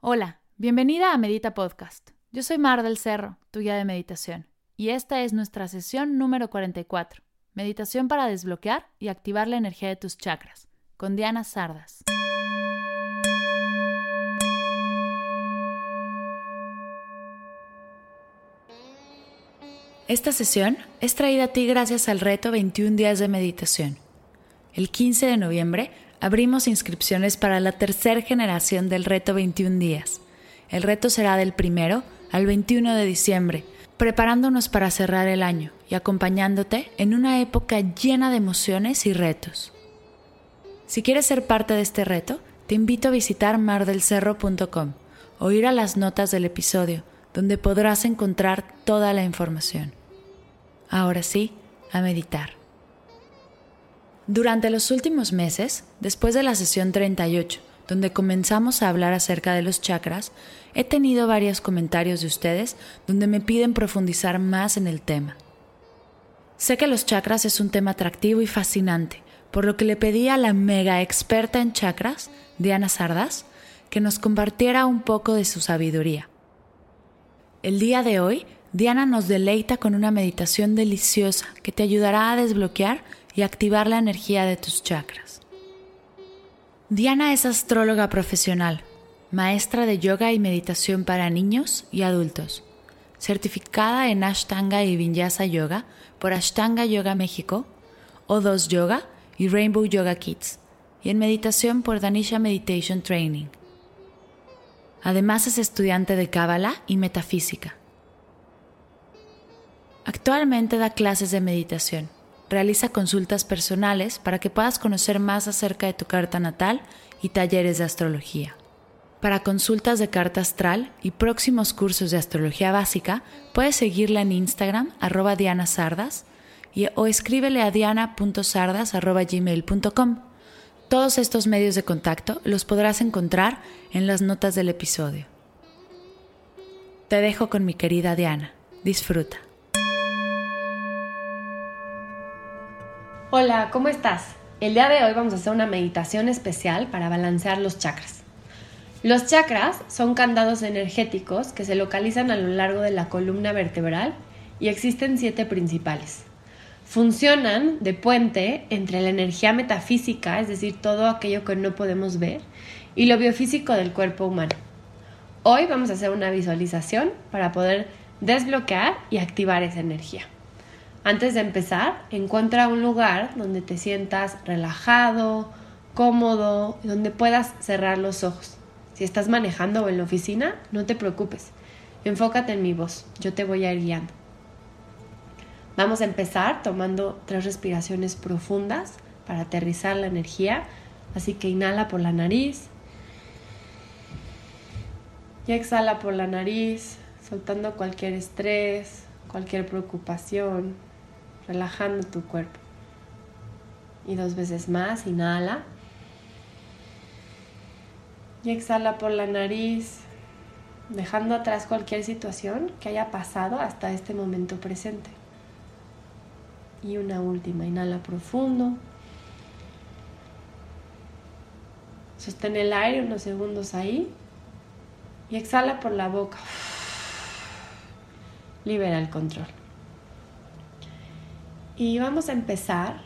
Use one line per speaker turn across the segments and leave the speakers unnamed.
Hola, bienvenida a Medita Podcast. Yo soy Mar del Cerro, tu guía de meditación, y esta es nuestra sesión número 44, Meditación para desbloquear y activar la energía de tus chakras, con Diana Sardas. Esta sesión es traída a ti gracias al reto 21 días de meditación. El 15 de noviembre abrimos inscripciones para la tercera generación del reto 21 días. El reto será del primero al 21 de diciembre, preparándonos para cerrar el año y acompañándote en una época llena de emociones y retos. Si quieres ser parte de este reto, te invito a visitar mardelcerro.com o ir a las notas del episodio, donde podrás encontrar toda la información. Ahora sí, a meditar. Durante los últimos meses, después de la sesión 38, donde comenzamos a hablar acerca de los chakras, he tenido varios comentarios de ustedes donde me piden profundizar más en el tema. Sé que los chakras es un tema atractivo y fascinante, por lo que le pedí a la mega experta en chakras, Diana Sardas, que nos compartiera un poco de su sabiduría. El día de hoy Diana nos deleita con una meditación deliciosa que te ayudará a desbloquear y activar la energía de tus chakras. Diana es astróloga profesional, maestra de yoga y meditación para niños y adultos, certificada en Ashtanga y Vinyasa Yoga por Ashtanga Yoga México, O2 Yoga y Rainbow Yoga Kids, y en meditación por Danisha Meditation Training. Además es estudiante de Cábala y Metafísica. Actualmente da clases de meditación. Realiza consultas personales para que puedas conocer más acerca de tu carta natal y talleres de astrología. Para consultas de carta astral y próximos cursos de astrología básica, puedes seguirla en Instagram arroba dianasardas y, o escríbele a diana.sardas.gmail.com. Todos estos medios de contacto los podrás encontrar en las notas del episodio. Te dejo con mi querida Diana. Disfruta.
Hola, ¿cómo estás? El día de hoy vamos a hacer una meditación especial para balancear los chakras. Los chakras son candados energéticos que se localizan a lo largo de la columna vertebral y existen siete principales. Funcionan de puente entre la energía metafísica, es decir, todo aquello que no podemos ver, y lo biofísico del cuerpo humano. Hoy vamos a hacer una visualización para poder desbloquear y activar esa energía. Antes de empezar, encuentra un lugar donde te sientas relajado, cómodo, donde puedas cerrar los ojos. Si estás manejando o en la oficina, no te preocupes. Enfócate en mi voz, yo te voy a ir guiando. Vamos a empezar tomando tres respiraciones profundas para aterrizar la energía. Así que inhala por la nariz y exhala por la nariz, soltando cualquier estrés, cualquier preocupación, relajando tu cuerpo. Y dos veces más, inhala. Y exhala por la nariz, dejando atrás cualquier situación que haya pasado hasta este momento presente. Y una última, inhala profundo. Sostén el aire unos segundos ahí. Y exhala por la boca. Libera el control. Y vamos a empezar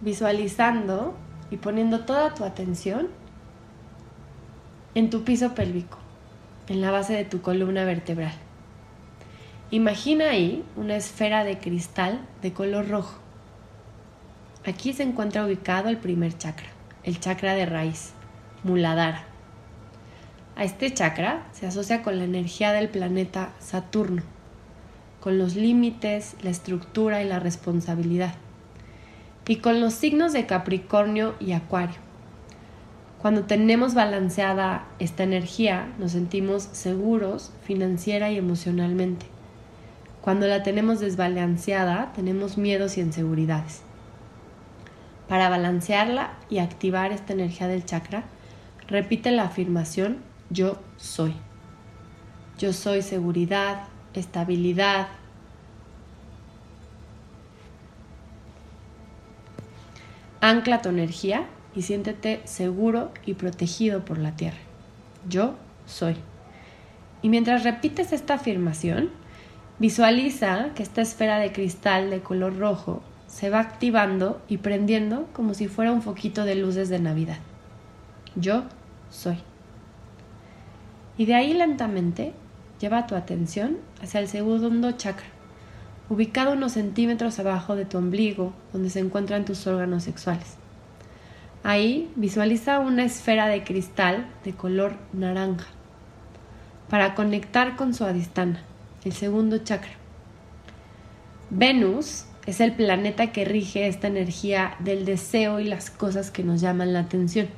visualizando y poniendo toda tu atención en tu piso pélvico, en la base de tu columna vertebral. Imagina ahí una esfera de cristal de color rojo. Aquí se encuentra ubicado el primer chakra, el chakra de raíz, Muladhara. A este chakra se asocia con la energía del planeta Saturno con los límites, la estructura y la responsabilidad. Y con los signos de Capricornio y Acuario. Cuando tenemos balanceada esta energía, nos sentimos seguros financiera y emocionalmente. Cuando la tenemos desbalanceada, tenemos miedos y inseguridades. Para balancearla y activar esta energía del chakra, repite la afirmación yo soy. Yo soy seguridad, estabilidad. Ancla tu energía y siéntete seguro y protegido por la tierra. Yo soy. Y mientras repites esta afirmación, visualiza que esta esfera de cristal de color rojo se va activando y prendiendo como si fuera un foquito de luces de Navidad. Yo soy. Y de ahí lentamente lleva tu atención hacia el segundo chakra, ubicado unos centímetros abajo de tu ombligo, donde se encuentran tus órganos sexuales. Ahí visualiza una esfera de cristal de color naranja para conectar con su adistana, el segundo chakra. Venus es el planeta que rige esta energía del deseo y las cosas que nos llaman la atención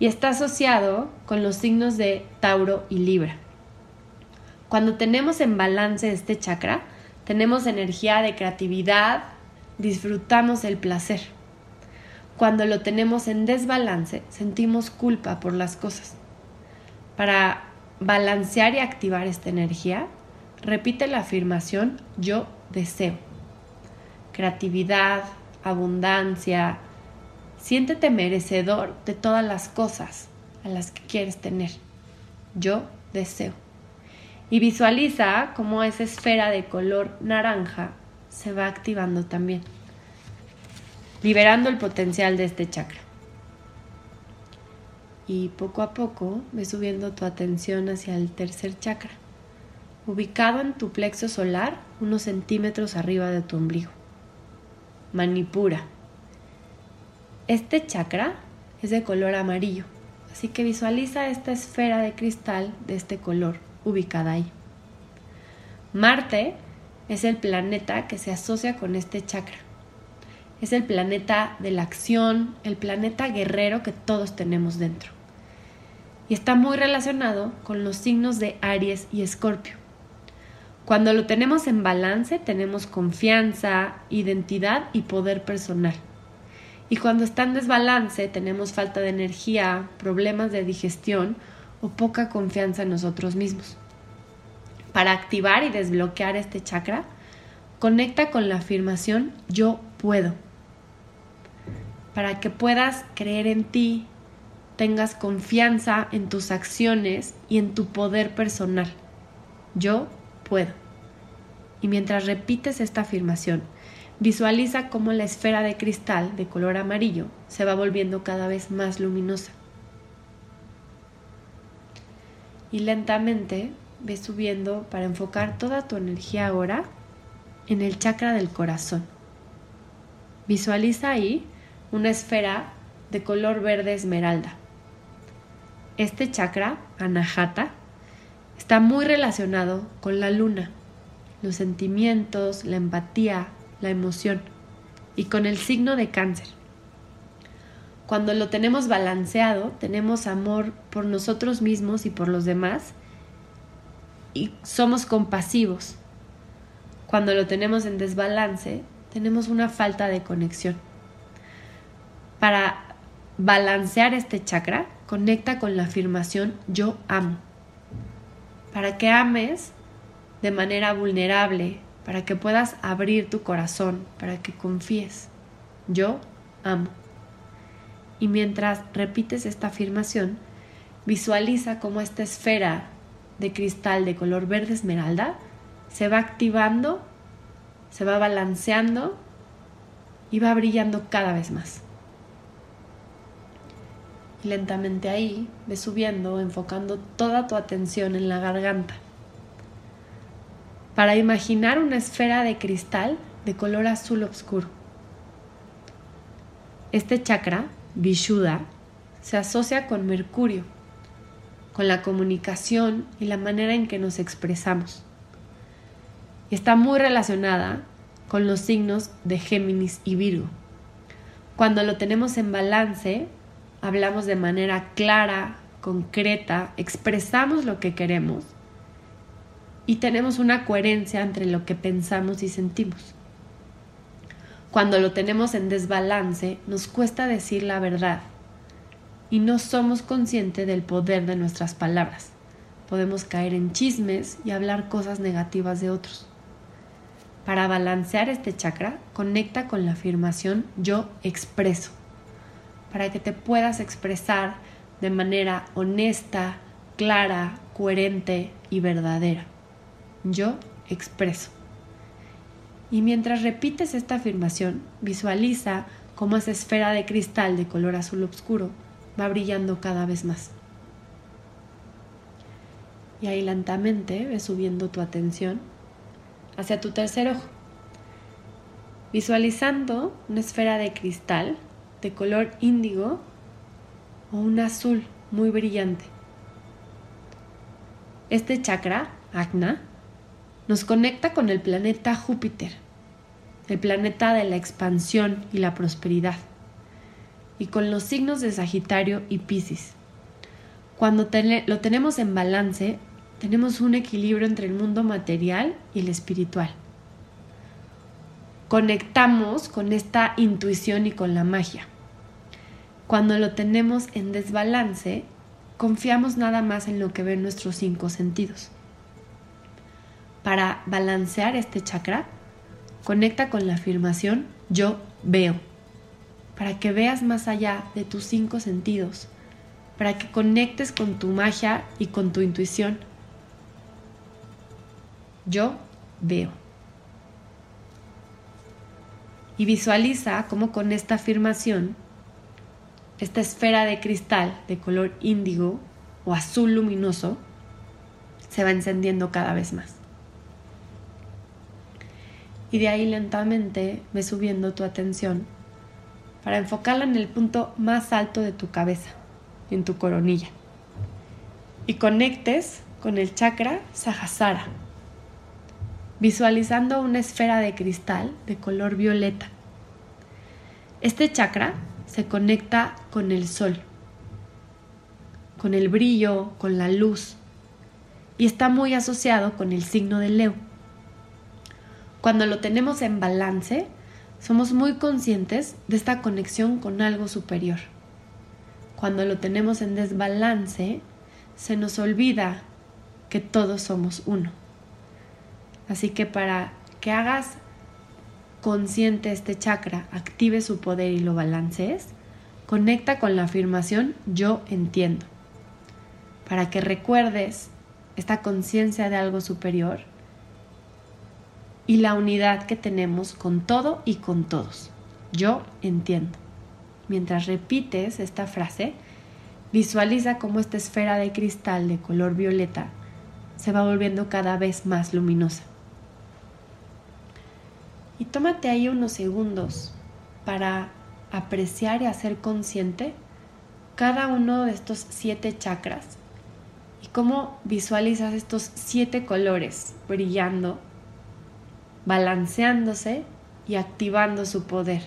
y está asociado con los signos de Tauro y Libra. Cuando tenemos en balance este chakra, tenemos energía de creatividad, disfrutamos el placer cuando lo tenemos en desbalance, sentimos culpa por las cosas. Para balancear y activar esta energía, repite la afirmación yo deseo. Creatividad, abundancia, siéntete merecedor de todas las cosas a las que quieres tener. Yo deseo. Y visualiza cómo esa esfera de color naranja se va activando también liberando el potencial de este chakra. Y poco a poco ve subiendo tu atención hacia el tercer chakra, ubicado en tu plexo solar unos centímetros arriba de tu ombligo. Manipura. Este chakra es de color amarillo, así que visualiza esta esfera de cristal de este color ubicada ahí. Marte es el planeta que se asocia con este chakra es el planeta de la acción, el planeta guerrero que todos tenemos dentro. Y está muy relacionado con los signos de Aries y Escorpio. Cuando lo tenemos en balance, tenemos confianza, identidad y poder personal. Y cuando está en desbalance, tenemos falta de energía, problemas de digestión o poca confianza en nosotros mismos. Para activar y desbloquear este chakra, conecta con la afirmación yo puedo para que puedas creer en ti, tengas confianza en tus acciones y en tu poder personal. Yo puedo. Y mientras repites esta afirmación, visualiza cómo la esfera de cristal de color amarillo se va volviendo cada vez más luminosa. Y lentamente ves subiendo para enfocar toda tu energía ahora en el chakra del corazón. Visualiza ahí una esfera de color verde esmeralda. Este chakra, anahata, está muy relacionado con la luna, los sentimientos, la empatía, la emoción y con el signo de cáncer. Cuando lo tenemos balanceado, tenemos amor por nosotros mismos y por los demás y somos compasivos. Cuando lo tenemos en desbalance, tenemos una falta de conexión. Para balancear este chakra, conecta con la afirmación yo amo. Para que ames de manera vulnerable, para que puedas abrir tu corazón, para que confíes. Yo amo. Y mientras repites esta afirmación, visualiza cómo esta esfera de cristal de color verde esmeralda se va activando, se va balanceando y va brillando cada vez más. Y lentamente ahí ves subiendo, enfocando toda tu atención en la garganta. Para imaginar una esfera de cristal de color azul oscuro. Este chakra, Vishuddha, se asocia con Mercurio, con la comunicación y la manera en que nos expresamos. Está muy relacionada con los signos de Géminis y Virgo. Cuando lo tenemos en balance, hablamos de manera clara, concreta, expresamos lo que queremos y tenemos una coherencia entre lo que pensamos y sentimos. Cuando lo tenemos en desbalance, nos cuesta decir la verdad y no somos conscientes del poder de nuestras palabras. Podemos caer en chismes y hablar cosas negativas de otros. Para balancear este chakra, conecta con la afirmación yo expreso, para que te puedas expresar de manera honesta, clara, coherente y verdadera. Yo expreso. Y mientras repites esta afirmación, visualiza cómo esa esfera de cristal de color azul oscuro va brillando cada vez más. Y ahí lentamente ves subiendo tu atención hacia tu tercer ojo, visualizando una esfera de cristal de color índigo o un azul muy brillante. Este chakra, Agna, nos conecta con el planeta Júpiter, el planeta de la expansión y la prosperidad, y con los signos de Sagitario y Piscis. Cuando lo tenemos en balance, tenemos un equilibrio entre el mundo material y el espiritual. Conectamos con esta intuición y con la magia. Cuando lo tenemos en desbalance, confiamos nada más en lo que ven nuestros cinco sentidos. Para balancear este chakra, conecta con la afirmación yo veo, para que veas más allá de tus cinco sentidos, para que conectes con tu magia y con tu intuición. Yo veo. Y visualiza cómo con esta afirmación, esta esfera de cristal de color índigo o azul luminoso se va encendiendo cada vez más y de ahí lentamente ve subiendo tu atención para enfocarla en el punto más alto de tu cabeza, en tu coronilla, y conectes con el chakra Sahasrara, visualizando una esfera de cristal de color violeta. Este chakra se conecta con el sol, con el brillo, con la luz, y está muy asociado con el signo de Leo cuando lo tenemos en balance, somos muy conscientes de esta conexión con algo superior. Cuando lo tenemos en desbalance, se nos olvida que todos somos uno. Así que para que hagas consciente este chakra, active su poder y lo balancees, conecta con la afirmación yo entiendo. Para que recuerdes esta conciencia de algo superior y la unidad que tenemos con todo y con todos. Yo entiendo. Mientras repites esta frase, visualiza cómo esta esfera de cristal de color violeta se va volviendo cada vez más luminosa. Y tómate ahí unos segundos para apreciar y hacer consciente cada uno de estos siete chakras y cómo visualizas estos siete colores brillando balanceándose y activando su poder.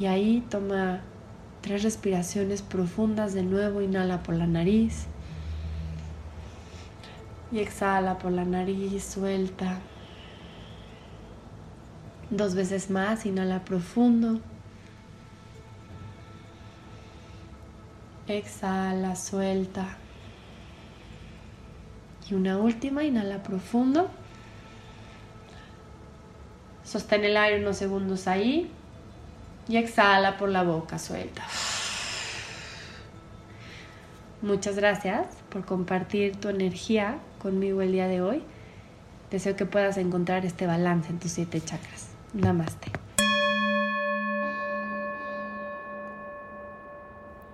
Y ahí toma tres respiraciones profundas de nuevo, inhala por la nariz y exhala por la nariz, suelta. Dos veces más, inhala profundo. Exhala, suelta. Y una última, inhala profundo. Sostén el aire unos segundos ahí. Y exhala por la boca, suelta. Muchas gracias por compartir tu energía conmigo el día de hoy. Deseo que puedas encontrar este balance en tus siete chakras. Namaste.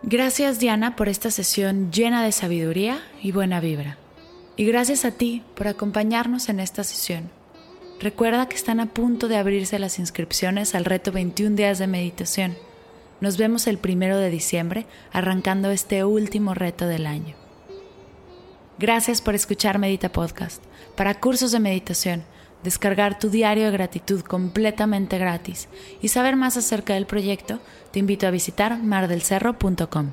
Gracias Diana por esta sesión llena de sabiduría y buena vibra. Y gracias a ti por acompañarnos en esta sesión. Recuerda que están a punto de abrirse las inscripciones al reto 21 días de meditación. Nos vemos el primero de diciembre arrancando este último reto del año. Gracias por escuchar Medita Podcast. Para cursos de meditación, descargar tu diario de gratitud completamente gratis y saber más acerca del proyecto, te invito a visitar mardelcerro.com.